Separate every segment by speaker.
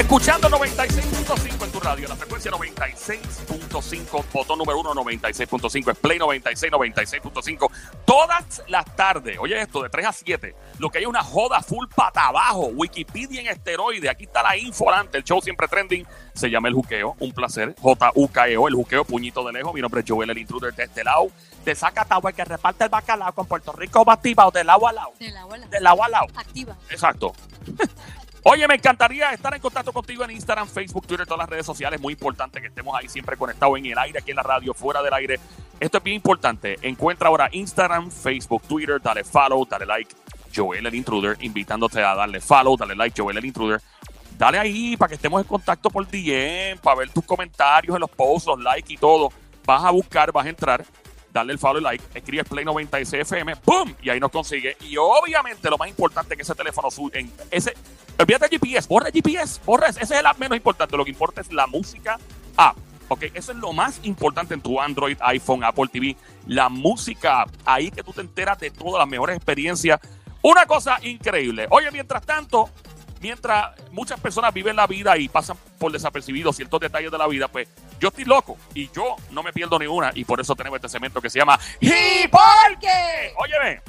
Speaker 1: Escuchando 96.5 en tu radio, la frecuencia 96.5, botón número uno 96.5, es Play 96, 96.5, todas las tardes. Oye esto, de 3 a 7, lo que hay es una joda full pata abajo, Wikipedia en esteroide, aquí está la info delante, el show siempre trending, se llama El Juqueo, un placer, J-U-K-E-O, El Juqueo, puñito de lejos, mi nombre es Joel, el intruder de este lado, de Zacatagua, que reparte el bacalao con Puerto Rico activado de lado a lado,
Speaker 2: De la bola.
Speaker 1: de lado a lado.
Speaker 2: Activa.
Speaker 1: Exacto. Oye, me encantaría estar en contacto contigo en Instagram, Facebook, Twitter, todas las redes sociales. Muy importante que estemos ahí siempre conectados en el aire, aquí en la radio, fuera del aire. Esto es bien importante. Encuentra ahora Instagram, Facebook, Twitter, dale follow, dale like. Joel el Intruder, invitándote a darle follow, dale like, Joel el Intruder. Dale ahí para que estemos en contacto por DM, para ver tus comentarios en los posts, los likes y todo. Vas a buscar, vas a entrar, darle el follow y like, escribes Play 96 FM, ¡boom! Y ahí nos consigue. Y obviamente lo más importante que ese teléfono en ese olvídate GPS, borra GPS, borra ese, es el app menos importante, lo que importa es la música app. Ok, eso es lo más importante en tu Android, iPhone, Apple TV, la música app. Ahí que tú te enteras de todas las mejores experiencias. Una cosa increíble. Oye, mientras tanto, mientras muchas personas viven la vida y pasan por desapercibidos ciertos detalles de la vida, pues yo estoy loco y yo no me pierdo ni una y por eso tenemos este segmento que se llama ¿Y por qué? Óyeme,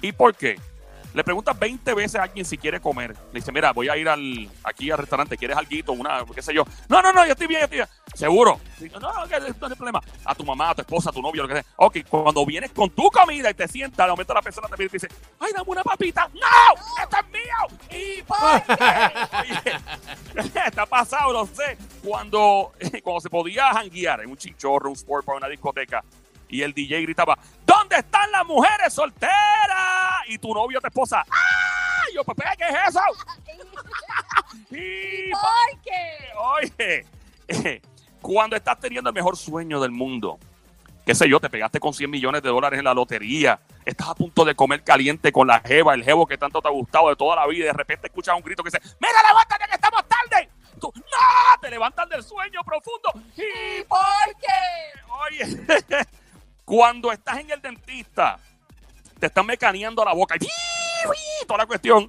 Speaker 1: ¿y por qué? Le preguntas 20 veces a alguien si quiere comer. Le dice, mira, voy a ir al, aquí al restaurante, ¿quieres algo? Una, qué sé yo. No, no, no, yo estoy bien, yo estoy bien. ¿Seguro? No, no, no hay problema. A tu mamá, a tu esposa, a tu novio, lo que sea. Ok, cuando vienes con tu comida y te sientas, de momento la persona te mira y te dice, ay, dame una papita. ¡No! ¡Esto es mío! ¿Y? Oye, está pasado, lo sé. Cuando, cuando se podía janguear en un chinchorro, un sport bar, una discoteca, y el DJ gritaba, ¿dónde están las mujeres solteras? Y tu novio, tu esposa, ¡ah! Yo, Pepe, ¿qué es eso? y
Speaker 2: ¿Por qué?
Speaker 1: Oye, eh, cuando estás teniendo el mejor sueño del mundo, qué sé yo, te pegaste con 100 millones de dólares en la lotería, estás a punto de comer caliente con la jeva, el jevo que tanto te ha gustado de toda la vida, y de repente escuchas un grito que dice, ¡Mira, levántate que estamos tarde! Tú, ¡No! Te levantas del sueño profundo. ¿Y por qué? Oye, cuando estás en el dentista, te están mecaneando la boca, y toda la cuestión.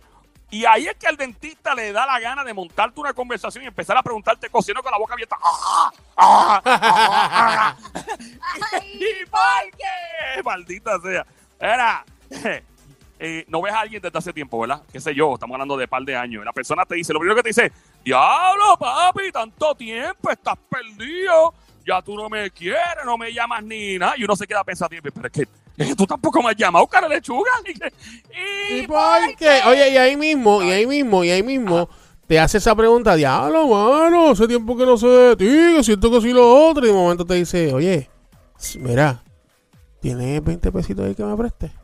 Speaker 1: Y ahí es que el dentista le da la gana de montarte una conversación y empezar a preguntarte cociendo con la boca abierta. ¡Ah! ¡Ah! ¡Ah! ¿Y por qué? Maldita sea. Era. eh, no ves a alguien desde hace tiempo, ¿verdad? Qué sé yo, estamos hablando de par de años. La persona te dice, lo primero que te dice, diablo, papi, tanto tiempo, estás perdido. Ya tú no me quieres, no me llamas ni nada. Y uno se queda pensando, pero es que tú tampoco me has llamado, cara lechuga. ¿Y,
Speaker 3: ¿Y por qué? Oye, y ahí mismo, y ahí mismo, y ahí mismo, te hace esa pregunta, diablo, mano, hace tiempo que no sé de ti, que siento que soy lo otro, y de momento te dice, oye, mira, ¿tienes 20 pesitos ahí que me prestes?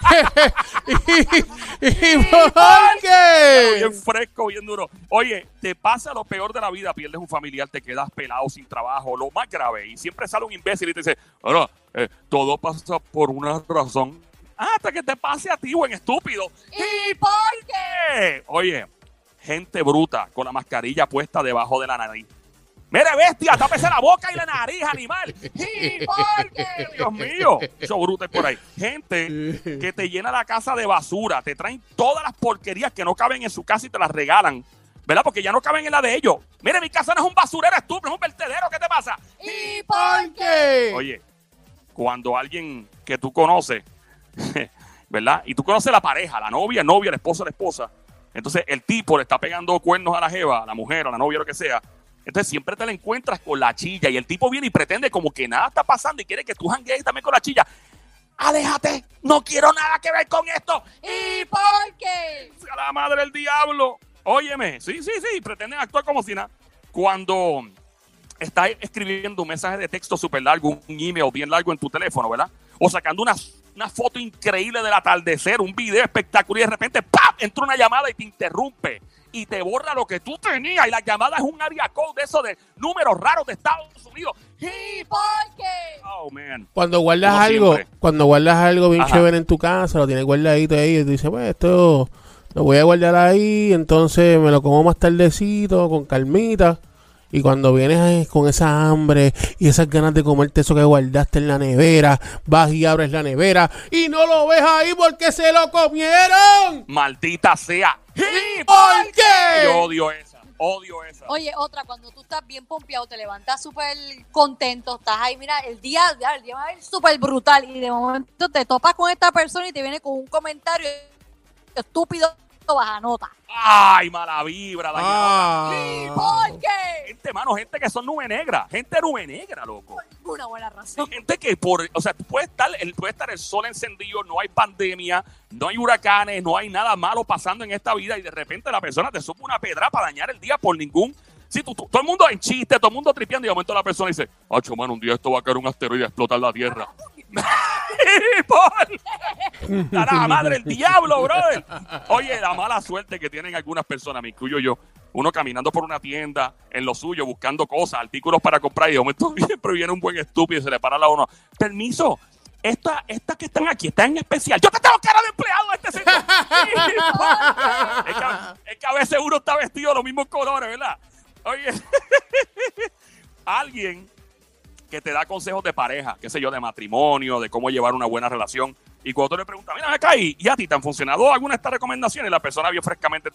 Speaker 3: ¿Y, y por qué?
Speaker 1: bien fresco, bien duro. Oye, te pasa lo peor de la vida, pierdes un familiar, te quedas pelado sin trabajo, lo más grave. Y siempre sale un imbécil y te dice, ahora, eh, todo pasa por una razón. Hasta que te pase a ti, buen estúpido. ¿Y por qué? Oye, gente bruta con la mascarilla puesta debajo de la nariz. Mire, bestia, tápese la boca y la nariz, animal. ¿Y por qué? Dios mío, eso bruto es por ahí. Gente que te llena la casa de basura, te traen todas las porquerías que no caben en su casa y te las regalan. ¿Verdad? Porque ya no caben en la de ellos. Mire, mi casa no es un basurero estúpido, es un vertedero. ¿Qué te pasa?
Speaker 2: ¿Y
Speaker 3: ¿Por qué?
Speaker 1: Oye, cuando alguien que tú conoces, ¿verdad? Y tú conoces la pareja, la novia, el novio, el esposo, la esposa. Entonces el tipo le está pegando cuernos a la jeva, a la mujer, a la novia, lo que sea. Entonces siempre te la encuentras con la chilla y el tipo viene y pretende como que nada está pasando y quiere que tú janguees también con la chilla. Aléjate, no quiero nada que ver con esto.
Speaker 2: ¿Y por qué?
Speaker 1: a la madre del diablo. Óyeme, sí, sí, sí, pretenden actuar como si nada. Cuando estás escribiendo un mensaje de texto súper largo, un email bien largo en tu teléfono, ¿verdad? O sacando una, una foto increíble del atardecer, un video espectacular y de repente ¡pap! entra una llamada y te interrumpe y te borra lo que tú tenías y la llamada es un área code de eso de números raros de Estados Unidos.
Speaker 2: ¿Y por qué?
Speaker 1: Oh, man.
Speaker 3: Cuando guardas
Speaker 1: Como
Speaker 3: algo,
Speaker 1: siempre.
Speaker 3: cuando guardas algo bien
Speaker 1: Ajá.
Speaker 3: chévere en tu casa, lo tienes guardadito ahí, y tú dices, pues esto lo voy a guardar ahí, entonces me lo como más tardecito, con calmita. Y cuando vienes eh, con esa hambre y esas ganas de comerte eso que guardaste en la nevera, vas y abres la nevera y no lo ves ahí porque se lo comieron.
Speaker 1: Maldita sea.
Speaker 3: ¿Y por qué?
Speaker 1: Yo odio esa. Odio esa.
Speaker 2: Oye, otra, cuando tú estás bien pompeado, te levantas súper contento, estás ahí, mira, el día, el día va a ir súper brutal y de momento te topas con esta persona y te viene con un comentario estúpido baja nota.
Speaker 1: Ay, mala vibra. dañadora.
Speaker 3: Ah.
Speaker 2: ¿Por qué?
Speaker 1: Gente, mano, gente que son nube negra. Gente nube negra, loco.
Speaker 2: Por ninguna buena razón.
Speaker 1: gente que por, o sea, puede estar, el, puede estar el sol encendido, no hay pandemia, no hay huracanes, no hay nada malo pasando en esta vida y de repente la persona te supo una pedra para dañar el día por ningún. Sí, tú, tú- todo el mundo en chiste, todo el mundo tripeando y de momento la persona dice, Acho, mano, un día esto va a caer un asteroide y a explotar la Tierra. La madre el diablo, brother. Oye, la mala suerte que tienen algunas personas, me incluyo yo. Uno caminando por una tienda, en lo suyo, buscando cosas, artículos para comprar, y de momento siempre viene un buen estúpido y se le para la uno. Permiso, estas esta que están aquí están en especial. Yo te tengo cara de empleado en este sitio. es, que, es que a veces uno está vestido de los mismos colores, ¿verdad? Oye, alguien que te da consejos de pareja, qué sé yo, de matrimonio, de cómo llevar una buena relación. Y cuando tú le preguntas, mira, acá, ¿y, y a ti te han funcionado alguna de estas recomendaciones? Y la persona bien frescamente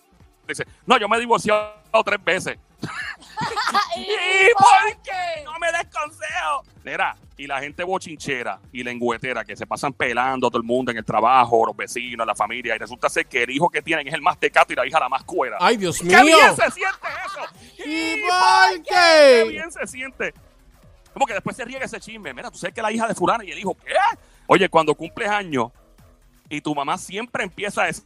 Speaker 1: dice, no, yo me he divorciado tres veces.
Speaker 2: ¿Y
Speaker 1: por
Speaker 2: qué?
Speaker 1: No me des consejos. Mira, y la gente bochinchera y lengüetera que se pasan pelando a todo el mundo en el trabajo, los vecinos, la familia, y resulta ser que el hijo que tienen es el más tecato y la hija la más cuera.
Speaker 3: Ay, Dios
Speaker 1: ¡Qué
Speaker 3: mío.
Speaker 1: bien se siente eso!
Speaker 3: ¿Y
Speaker 1: ¡Qué
Speaker 3: por qué?
Speaker 1: bien se siente! Como que después se riega ese chisme. Mira, tú sabes que la hija de fulana y el hijo, ¿qué? Oye, cuando cumples años y tu mamá siempre empieza a decir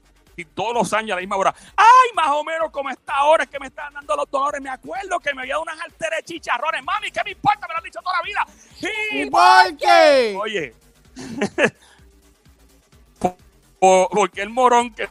Speaker 1: todos los años a la misma hora, ay, más o menos como está ahora es que me están dando los dolores. Me acuerdo que me había dado unas alteras de chicharrones. Mami, ¿qué me importa? Me lo han dicho toda la vida.
Speaker 3: ¿Y
Speaker 1: ¿Y
Speaker 3: por qué?
Speaker 1: Oye, por- por- porque el morón que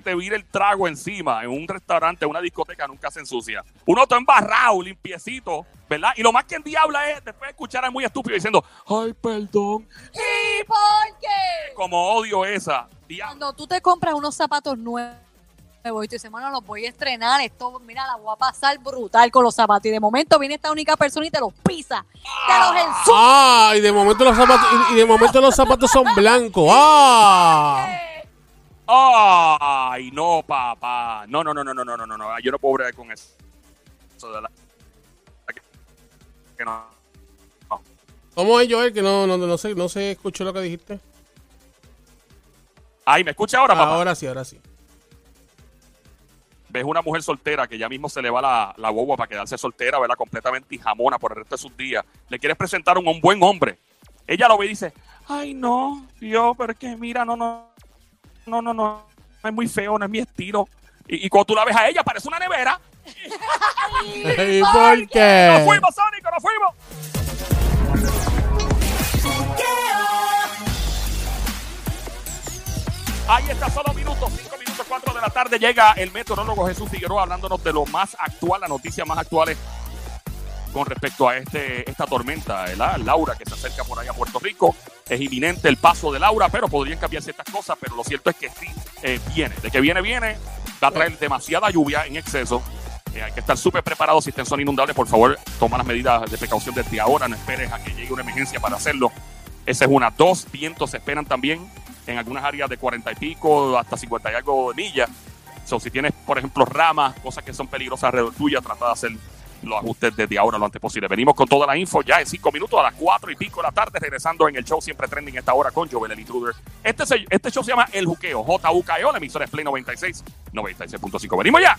Speaker 1: te vira el trago encima en un restaurante, en una discoteca, nunca se ensucia. Uno está embarrado, limpiecito, ¿verdad? Y lo más que en diabla es después de escuchar a muy estúpido diciendo, ay, perdón,
Speaker 2: ¿Y por qué?
Speaker 1: como odio esa. Diablo.
Speaker 2: Cuando tú te compras unos zapatos nuevos y tú dices, mano, los voy a estrenar, esto, mira, la voy a pasar brutal con los zapatos. Y de momento viene esta única persona y te los pisa, te los ensucia.
Speaker 3: Ah, y de momento los zapatos, y, y de momento los zapatos son blancos. Ah.
Speaker 1: Ay, no, papá. No, no, no, no, no, no, no, no. Yo no puedo bregar con eso. eso de la... que no. no.
Speaker 3: ¿Cómo es, Joel? Que no, no, no, se, no se escuchó lo que dijiste.
Speaker 1: Ay, ¿me escucha ahora, papá?
Speaker 3: Ahora sí, ahora sí.
Speaker 1: Ves una mujer soltera que ya mismo se le va la, la boba para quedarse soltera, ¿verdad? Completamente jamona por el resto de sus días. Le quieres presentar a un, un buen hombre. Ella lo ve y dice, ay, no, yo, pero es que mira, no, no, no, no, no, es muy feo, no es mi estilo. Y, y cuando tú la ves a ella, parece una nevera.
Speaker 3: ¿Y por
Speaker 1: ¡Nos
Speaker 3: qué?
Speaker 1: fuimos, Sónico, nos fuimos! Ahí está, solo minutos, 5 minutos, 4 de la tarde. Llega el meteorólogo Jesús Figueroa hablándonos de lo más actual, las noticias más actuales con respecto a este, esta tormenta, ¿verdad? Laura, que se acerca por ahí a Puerto Rico. Es inminente el paso de Laura, pero podrían cambiar ciertas cosas, pero lo cierto es que sí eh, viene. De que viene, viene. Va a traer demasiada lluvia en exceso. Eh, hay que estar súper preparados si están son inundables. Por favor, toma las medidas de precaución desde ahora. No esperes a que llegue una emergencia para hacerlo. Esa es una. Dos vientos se esperan también en algunas áreas de 40 y pico hasta 50 y algo millas. So, si tienes, por ejemplo, ramas, cosas que son peligrosas alrededor tuya, trata de hacer los ajustes desde ahora lo antes posible. Venimos con toda la info ya en cinco minutos a las cuatro y pico de la tarde, regresando en el show siempre trending esta hora con Joel el Intruder. Este, se- este show se llama El Juqueo, J-U-K-E-O, la emisora es Play 96, 96.5. Venimos ya.